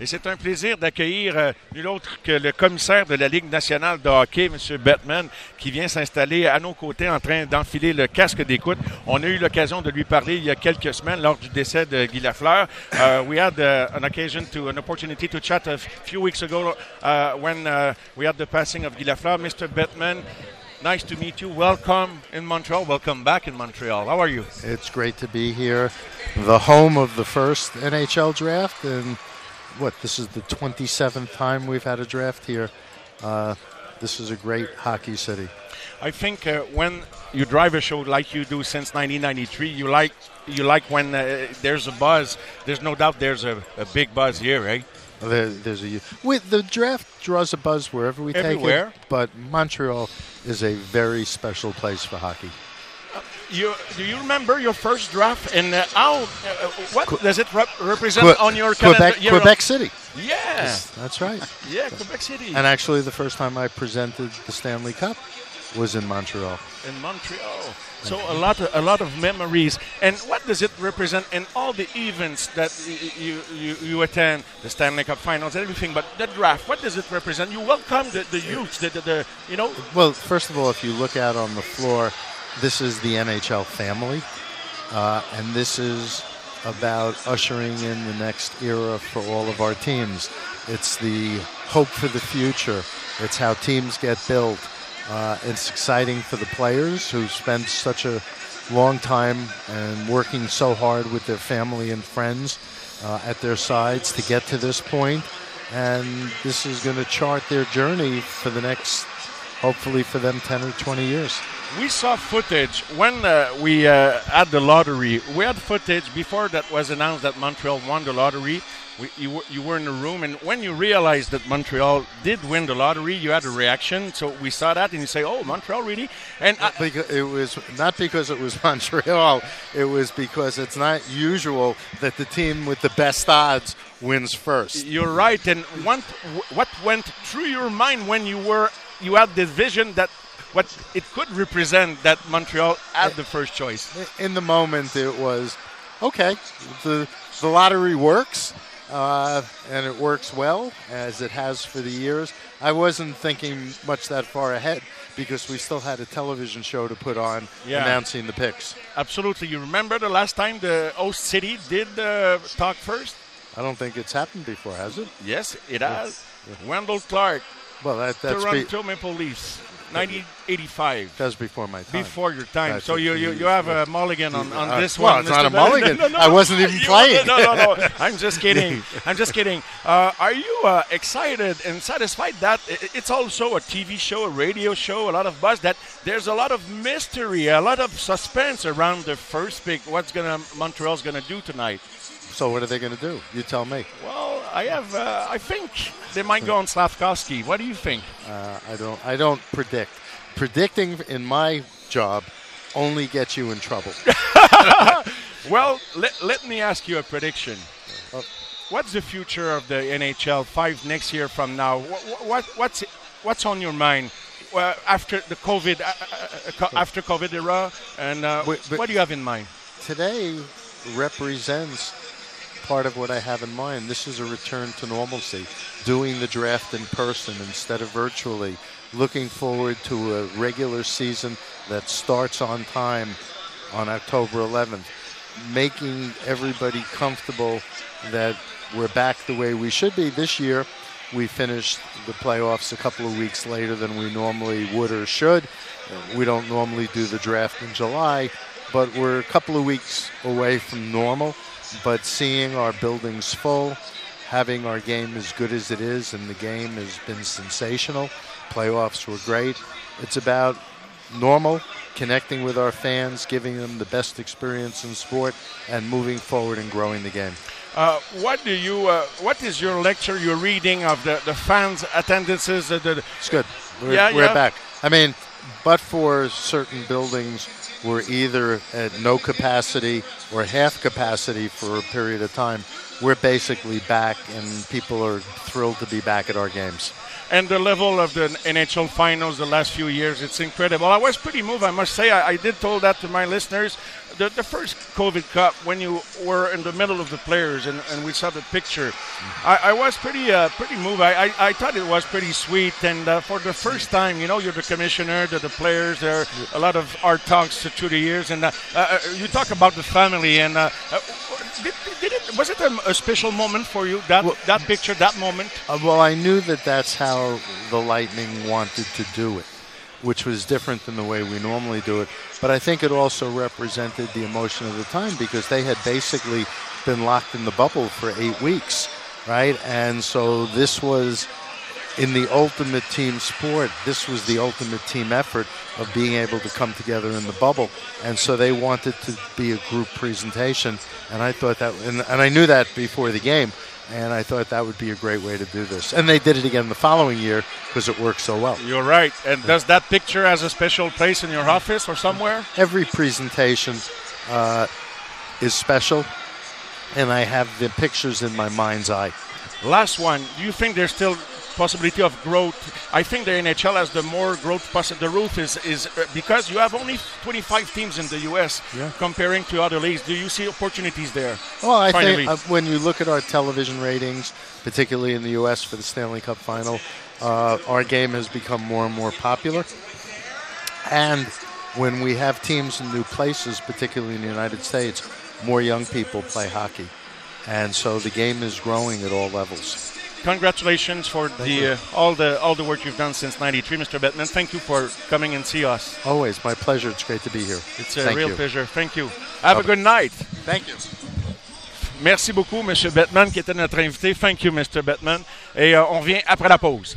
Et c'est un plaisir d'accueillir euh, nul autre que le commissaire de la Ligue nationale de hockey, M. Bettman, qui vient s'installer à nos côtés en train d'enfiler le casque d'écoute. On a eu l'occasion de lui parler il y a quelques semaines lors du décès de Guy Lafleur. Uh, we had uh, an occasion to, an opportunity to chat a few weeks ago uh, when uh, we had the passing of Guy Lafleur. Mr. Bettman, nice to meet you. Welcome in Montreal. Welcome back in Montreal. How are you? It's great to be here, the home of the first NHL draft, and what this is the 27th time we've had a draft here. Uh, this is a great hockey city. I think uh, when you drive a show like you do since 1993, you like you like when uh, there's a buzz. There's no doubt there's a, a big buzz here, right? There, there's a with the draft draws a buzz wherever we Everywhere. take it, but Montreal is a very special place for hockey. You, do you remember your first draft and uh, how? Uh, what Que- does it rep- represent Que- on your Quebec, calendar? Quebec City. Yeah, That's right. yeah, Quebec City And actually, the first time I presented the Stanley Cup was in Montreal. in Montreal. So a lot, of, a lot of memories. And what does it represent in all the events that y- you you, you attend, the Stanley Cup Finals, everything? But the draft, what does it represent? You welcome the, the youth, the, the, the you know. Well, first of all, if you look out on the floor, this is the NHL family, uh, and this is about ushering in the next era for all of our teams. It's the hope for the future. It's how teams get built. Uh, it's exciting for the players who spend such a long time and working so hard with their family and friends uh, at their sides to get to this point. And this is going to chart their journey for the next hopefully for them 10 or 20 years. We saw footage when uh, we uh, had the lottery. We had footage before that was announced that Montreal won the lottery. We, you, were, you were in the room, and when you realized that Montreal did win the lottery, you had a reaction. So we saw that, and you say, "Oh, Montreal really?" And I, Because it was not because it was Montreal, it was because it's not usual that the team with the best odds wins first. you're right. And what, what went through your mind when you were you had this vision that what it could represent that Montreal had the first choice? In the moment, it was okay, the, the lottery works. Uh, and it works well as it has for the years. I wasn't thinking much that far ahead because we still had a television show to put on Yeah. announcing the picks. Absolutely. You remember the last time the host city did uh, talk first? I don't think it's happened before, has it? Yes, it has. Wendell Clark, Well, that, that's be, Toronto Maple Leafs, 1985. that's before my time. Before your time, That's so you, you, you have a mulligan on, on Uh, this well, one. it's not Mr. a mulligan. No, no, I wasn't even playing. No, no, no. I'm just kidding. I'm just kidding. Uh, are you uh, excited and satisfied that it's also a TV show, a radio show, a lot of buzz? That there's a lot of mystery, a lot of suspense around the first pick. What's gonna Montreal's gonna do tonight? So what are they going to do? You tell me. Well, I have. Uh, I think they might go on Slavkovsky. What do you think? Uh, I don't. I don't predict. Predicting in my job only gets you in trouble. Well, let, let me ask you a prediction. Uh, What's the future of the NHL five next year from now? What, what what's what's on your mind uh, after the COVID uh, uh, uh, after COVID era? And uh, what do you have in mind? Today represents part of what I have in mind. This is a return to normalcy, doing the draft in person instead of virtually. Looking forward to a regular season that starts on time on October 11th, making everybody comfortable that we're back the way we should be this year. We finished the playoffs a couple of weeks later than we normally would or should. We don't normally do the draft in July, but we're a couple of weeks away from normal. But seeing our buildings full, having our game as good as it is, and the game has been sensational. Playoffs were great. It's about normal, connecting with our fans, giving them the best experience in sport, and moving forward and growing the game. Uh, what do you? Uh, what is your lecture? Your reading of the, the fans' attendances? Uh, the, It's good. We're, Yeah, we're yeah. back. I mean, but for certain buildings were either at no capacity or half capacity for a period of time, we're basically back, and people are thrilled to be back at our games. And the level of the NHL finals the last few years, it's incredible. I was pretty moved, I must say. I, I did told that to my listeners. the, the first COVID Cup, when you were in the middle of the players and, and we saw the picture, I, I was pretty uh, pretty moved. I, I, I thought it was pretty sweet. And uh, for the first time, you know, you're the commissioner, the, the players, there are a lot of art talks through the years. And uh, uh, you talk about the family. And uh, uh, did, did it, was it a, a, special moment for you, that, well, that picture, that moment? Uh, well, I knew that that's how the Lightning wanted to do it which was different than the way we normally do it. But I think it also represented the emotion of the time because they had basically been locked in the bubble for eight weeks, right? And so this was in the ultimate team sport, this was the ultimate team effort of being able to come together in the bubble. And so they wanted to be a group presentation. And I thought that, and, and I knew that before the game and I thought that would be a great way to do this. And they did it again the following year because it worked so well. You're right. And does that picture has a special place in your office or somewhere? Every presentation uh, is special, and I have the pictures in my mind's eye. Last one. Do you think there's still possibility of growth. I think the NHL has the more growth possible. The roof is is because you have only 25 teams in the U.S. Yeah. comparing to other leagues. Do you see opportunities there? Well, I finally? think uh, when you look at our television ratings, particularly in the U.S. for the Stanley Cup Final, uh, our game has become more and more popular. And when we have teams in new places, particularly in the United States, more young people play hockey. And so the game is growing at all levels congratulations for the uh, all the all the work you've done since '93, Mr. Bettman. Thank you for coming and see us. Always my pleasure. It's great to be here. It's a Thank real you. pleasure. Thank you. Have Bye. a good night. Thank you. Merci beaucoup, Monsieur Bettman, qui était notre invité. Thank you, Mr. Bettman. Et euh, on revient après la pause.